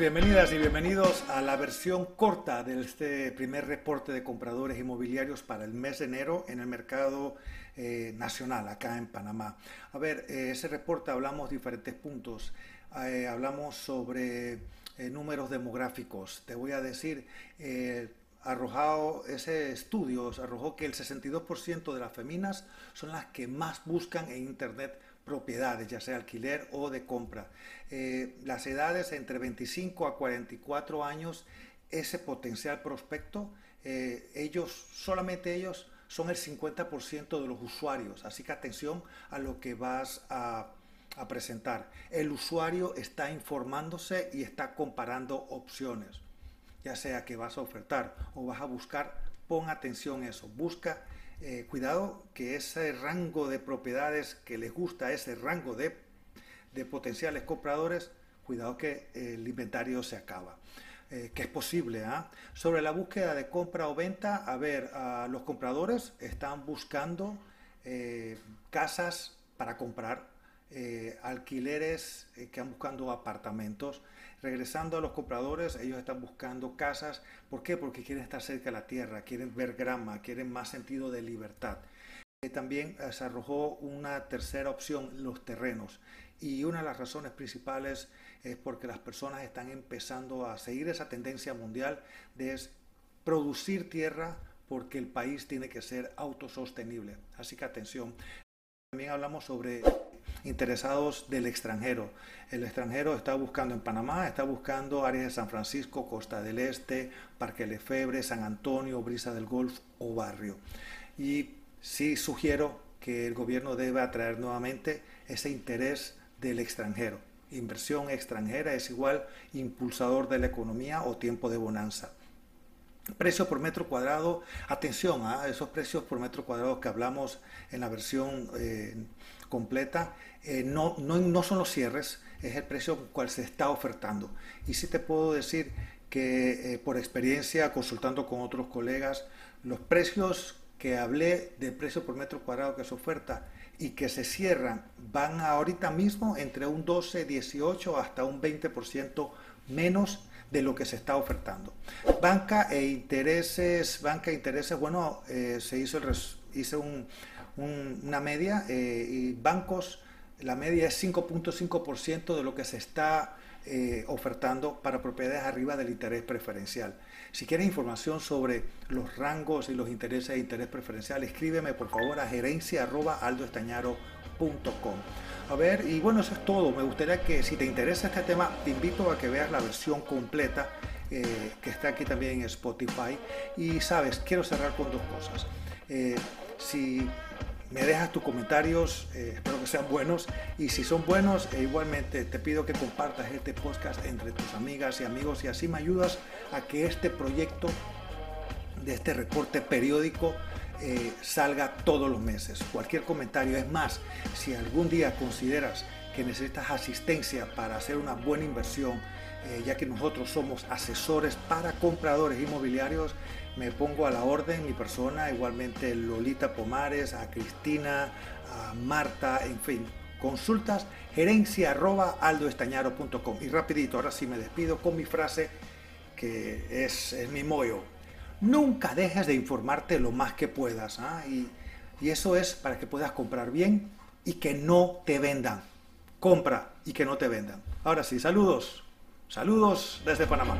bienvenidas y bienvenidos a la versión corta de este primer reporte de compradores inmobiliarios para el mes de enero en el mercado eh, nacional acá en Panamá. A ver, eh, ese reporte hablamos diferentes puntos. Eh, hablamos sobre números demográficos. Te voy a decir, arrojado ese estudio arrojó que el 62% de las feminas son las que más buscan en Internet propiedades, ya sea alquiler o de compra. Eh, las edades entre 25 a 44 años, ese potencial prospecto, eh, ellos, solamente ellos, son el 50% de los usuarios. Así que atención a lo que vas a, a presentar. El usuario está informándose y está comparando opciones. Ya sea que vas a ofertar o vas a buscar, pon atención a eso. Busca eh, cuidado que ese rango de propiedades que les gusta, ese rango de, potenciales compradores, cuidado que el inventario se acaba. Eh, que es posible. ¿ah? Sobre la búsqueda de compra o venta, a ver, los compradores están buscando eh, casas para comprar, alquileres que han buscando apartamentos. Regresando a los compradores, ellos están buscando casas. ¿Por qué? Porque quieren estar cerca de la tierra, quieren ver grama, quieren más sentido de libertad. Eh, también eh, se arrojó una tercera opción, los terrenos. Y una de las razones principales es porque las personas están empezando a seguir esa tendencia mundial de producir tierra porque el país tiene que ser autosostenible. Así que atención. También hablamos sobre interesados del extranjero. El extranjero está buscando en Panamá, está buscando áreas de San Francisco, Costa del Este, Parque Lefebre, San Antonio, Brisa del Golf o Barrio. Y sí sugiero que el gobierno debe atraer nuevamente ese interés del extranjero. Inversión extranjera es igual impulsador de la economía o tiempo de bonanza. Precio por metro cuadrado, atención a esos precios por metro cuadrado que hablamos en la versión eh, completa, eh, no, no, no, son los cierres, es el precio cual se está ofertando. Y sí te puedo decir que eh, por experiencia, consultando con otros colegas, los precios que hablé de precio por metro cuadrado que se oferta y que se cierran van ahorita mismo entre un 12, 18 hasta un 20% menos de lo que se está ofertando. Banca e intereses, banca e intereses, bueno, eh, se hizo, el hizo una media eh, y bancos, la media es 5.5% de lo que se está eh, ofertando para propiedades arriba del interés preferencial. Si quieres información sobre los rangos y los intereses de interés preferencial, escríbeme por favor a gerencia.aldoestañaro.com. A ver, y bueno, eso es todo. Me gustaría que si te interesa este tema, te invito a que veas la versión completa eh, que está aquí también en Spotify. Y sabes, quiero cerrar con dos cosas. Eh, si me dejas tus comentarios, eh, espero que sean buenos. Y si son buenos, igualmente te pido que compartas este podcast entre tus amigas y amigos y así me ayudas a que este proyecto de este reporte periódico eh, salga todos los meses. Cualquier comentario. Es más, si algún día consideras que necesitas asistencia para hacer una buena inversión, eh, ya que nosotros somos asesores para compradores inmobiliarios, me pongo a la orden, mi persona, igualmente Lolita Pomares, a Cristina, a Marta, en fin, consultas gerencia arroba aldoestañaro.com. Y rapidito, ahora sí me despido con mi frase que es, mi mollo Nunca dejes de informarte lo más que puedas. ¿ah? Y eso es para que puedas comprar bien y que no te vendan. Compra y que no te vendan. Ahora sí, saludos. Saludos desde Panamá.